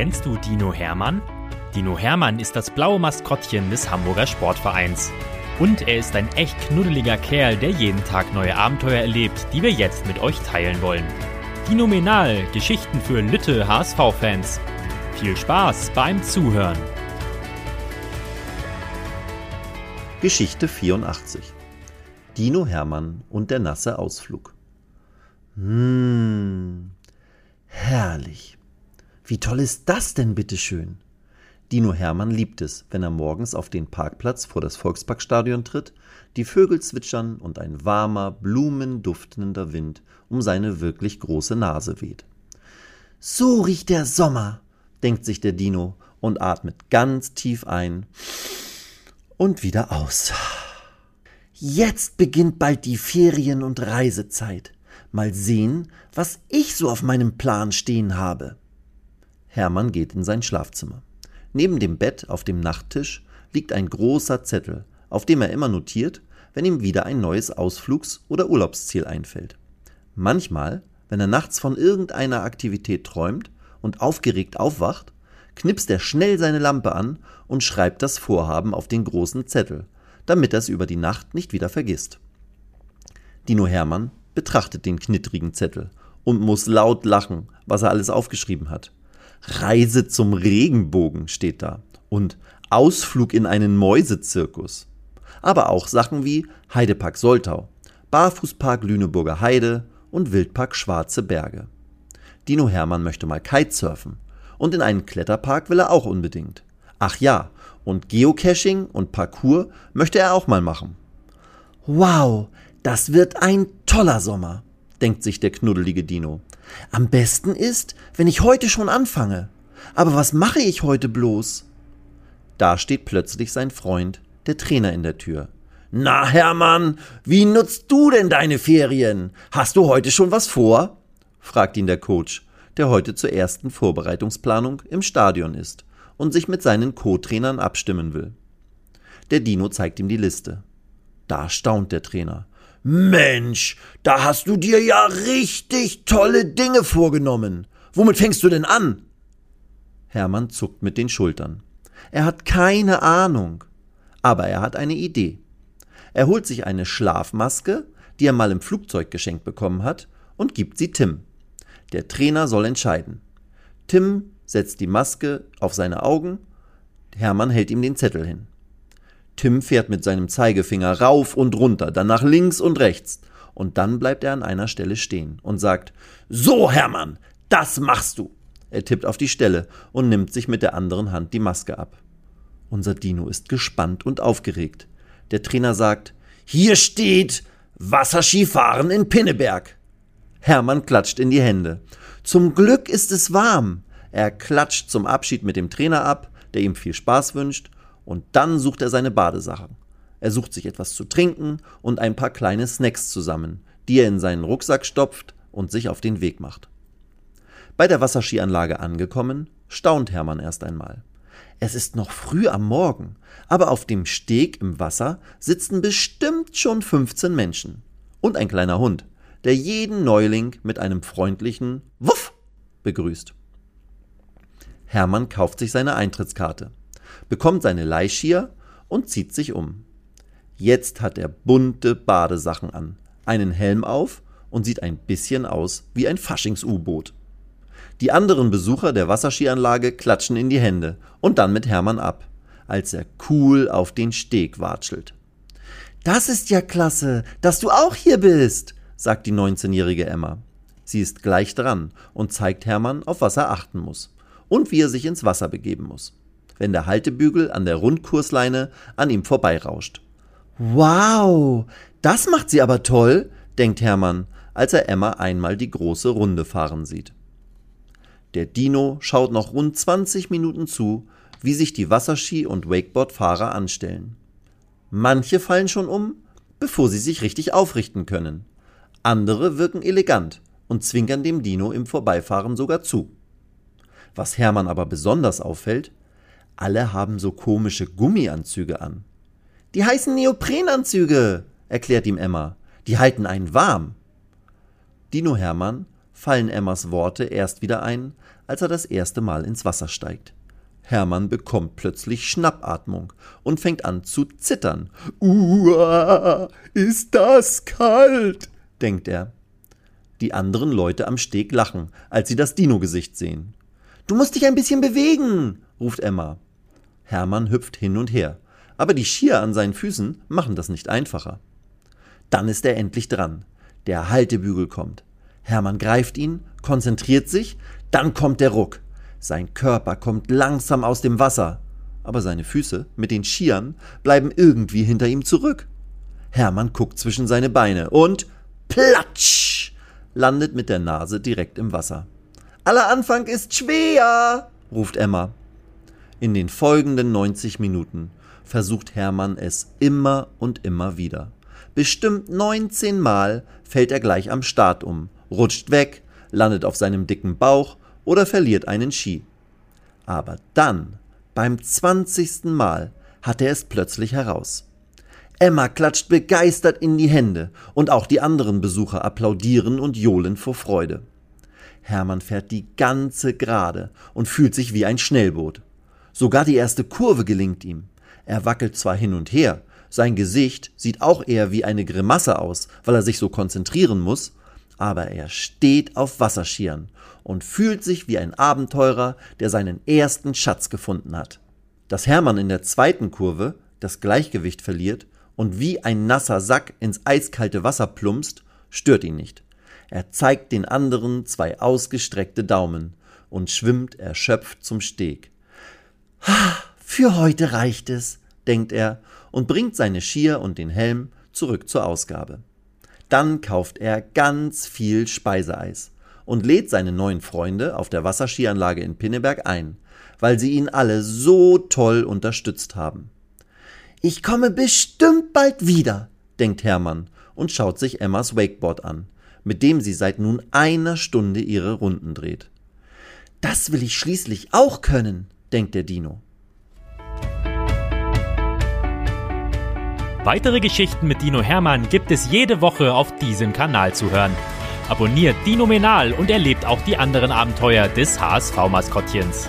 Kennst du Dino Hermann? Dino Hermann ist das blaue Maskottchen des Hamburger Sportvereins. Und er ist ein echt knuddeliger Kerl, der jeden Tag neue Abenteuer erlebt, die wir jetzt mit euch teilen wollen. Dinomenal, Geschichten für Lütte HSV-Fans. Viel Spaß beim Zuhören. Geschichte 84 Dino Hermann und der nasse Ausflug. Mmh, Wie toll ist das denn bitteschön? Dino Hermann liebt es, wenn er morgens auf den Parkplatz vor das Volksparkstadion tritt, die Vögel zwitschern und ein warmer, blumenduftender Wind um seine wirklich große Nase weht. So riecht der Sommer, denkt sich der Dino und atmet ganz tief ein und wieder aus. Jetzt beginnt bald die Ferien- und Reisezeit. Mal sehen, was ich so auf meinem Plan stehen habe. Hermann geht in sein Schlafzimmer. Neben dem Bett auf dem Nachttisch liegt ein großer Zettel, auf dem er immer notiert, wenn ihm wieder ein neues Ausflugs- oder Urlaubsziel einfällt. Manchmal, wenn er nachts von irgendeiner Aktivität träumt und aufgeregt aufwacht, knipst er schnell seine Lampe an und schreibt das Vorhaben auf den großen Zettel, damit er es über die Nacht nicht wieder vergisst. Dino Hermann betrachtet den knittrigen Zettel und muss laut lachen, was er alles aufgeschrieben hat. Reise zum Regenbogen steht da und Ausflug in einen Mäusezirkus. Aber auch Sachen wie Heidepark Soltau, Barfußpark Lüneburger Heide und Wildpark Schwarze Berge. Dino Hermann möchte mal Kitesurfen und in einen Kletterpark will er auch unbedingt. Ach ja, und Geocaching und Parkour möchte er auch mal machen. Wow, das wird ein toller Sommer, denkt sich der knuddelige Dino. Am besten ist, wenn ich heute schon anfange. Aber was mache ich heute bloß? Da steht plötzlich sein Freund, der Trainer, in der Tür. Na, Hermann, wie nutzt du denn deine Ferien? Hast du heute schon was vor? fragt ihn der Coach, der heute zur ersten Vorbereitungsplanung im Stadion ist und sich mit seinen Co-Trainern abstimmen will. Der Dino zeigt ihm die Liste. Da staunt der Trainer. Mensch, da hast du dir ja richtig tolle Dinge vorgenommen. Womit fängst du denn an? Hermann zuckt mit den Schultern. Er hat keine Ahnung, aber er hat eine Idee. Er holt sich eine Schlafmaske, die er mal im Flugzeug geschenkt bekommen hat, und gibt sie Tim. Der Trainer soll entscheiden. Tim setzt die Maske auf seine Augen, Hermann hält ihm den Zettel hin. Tim fährt mit seinem Zeigefinger rauf und runter, dann nach links und rechts. Und dann bleibt er an einer Stelle stehen und sagt, So, Hermann, das machst du. Er tippt auf die Stelle und nimmt sich mit der anderen Hand die Maske ab. Unser Dino ist gespannt und aufgeregt. Der Trainer sagt, Hier steht Wasserskifahren in Pinneberg. Hermann klatscht in die Hände. Zum Glück ist es warm. Er klatscht zum Abschied mit dem Trainer ab, der ihm viel Spaß wünscht, und dann sucht er seine Badesachen. Er sucht sich etwas zu trinken und ein paar kleine Snacks zusammen, die er in seinen Rucksack stopft und sich auf den Weg macht. Bei der Wasserskianlage angekommen, staunt Hermann erst einmal. Es ist noch früh am Morgen, aber auf dem Steg im Wasser sitzen bestimmt schon 15 Menschen und ein kleiner Hund, der jeden Neuling mit einem freundlichen Wuff begrüßt. Hermann kauft sich seine Eintrittskarte bekommt seine Leihschier und zieht sich um. Jetzt hat er bunte Badesachen an, einen Helm auf und sieht ein bisschen aus wie ein Faschings-U-Boot. Die anderen Besucher der Wasserskianlage klatschen in die Hände und dann mit Hermann ab, als er cool auf den Steg watschelt. Das ist ja klasse, dass du auch hier bist, sagt die 19-jährige Emma. Sie ist gleich dran und zeigt Hermann, auf was er achten muss und wie er sich ins Wasser begeben muss wenn der Haltebügel an der Rundkursleine an ihm vorbeirauscht. Wow, das macht sie aber toll, denkt Hermann, als er Emma einmal die große Runde fahren sieht. Der Dino schaut noch rund 20 Minuten zu, wie sich die Wasserski- und Wakeboard-Fahrer anstellen. Manche fallen schon um, bevor sie sich richtig aufrichten können. Andere wirken elegant und zwinkern dem Dino im Vorbeifahren sogar zu. Was Hermann aber besonders auffällt, alle haben so komische Gummianzüge an. Die heißen Neoprenanzüge, erklärt ihm Emma. Die halten einen warm. Dino Hermann fallen Emmas Worte erst wieder ein, als er das erste Mal ins Wasser steigt. Hermann bekommt plötzlich Schnappatmung und fängt an zu zittern. Uah, ist das kalt, denkt er. Die anderen Leute am Steg lachen, als sie das Dino-Gesicht sehen. Du musst dich ein bisschen bewegen, ruft Emma. Hermann hüpft hin und her, aber die Skier an seinen Füßen machen das nicht einfacher. Dann ist er endlich dran. Der Haltebügel kommt. Hermann greift ihn, konzentriert sich, dann kommt der Ruck. Sein Körper kommt langsam aus dem Wasser, aber seine Füße mit den Skiern bleiben irgendwie hinter ihm zurück. Hermann guckt zwischen seine Beine und platsch landet mit der Nase direkt im Wasser. Aller Anfang ist schwer, ruft Emma. In den folgenden 90 Minuten versucht Hermann es immer und immer wieder. Bestimmt 19 Mal fällt er gleich am Start um, rutscht weg, landet auf seinem dicken Bauch oder verliert einen Ski. Aber dann, beim zwanzigsten Mal, hat er es plötzlich heraus. Emma klatscht begeistert in die Hände und auch die anderen Besucher applaudieren und johlen vor Freude. Hermann fährt die ganze Gerade und fühlt sich wie ein Schnellboot. Sogar die erste Kurve gelingt ihm. Er wackelt zwar hin und her, sein Gesicht sieht auch eher wie eine Grimasse aus, weil er sich so konzentrieren muss, aber er steht auf Wasserskiern und fühlt sich wie ein Abenteurer, der seinen ersten Schatz gefunden hat. Dass Hermann in der zweiten Kurve das Gleichgewicht verliert und wie ein nasser Sack ins eiskalte Wasser plumpst, stört ihn nicht. Er zeigt den anderen zwei ausgestreckte Daumen und schwimmt erschöpft zum Steg. Für heute reicht es, denkt er und bringt seine Skier und den Helm zurück zur Ausgabe. Dann kauft er ganz viel Speiseeis und lädt seine neuen Freunde auf der Wasserskianlage in Pinneberg ein, weil sie ihn alle so toll unterstützt haben. Ich komme bestimmt bald wieder, denkt Hermann und schaut sich Emmas Wakeboard an, mit dem sie seit nun einer Stunde ihre Runden dreht. Das will ich schließlich auch können, denkt der Dino. Weitere Geschichten mit Dino Hermann gibt es jede Woche auf diesem Kanal zu hören. Abonniert Dino Menal und erlebt auch die anderen Abenteuer des HSV-Maskottchens.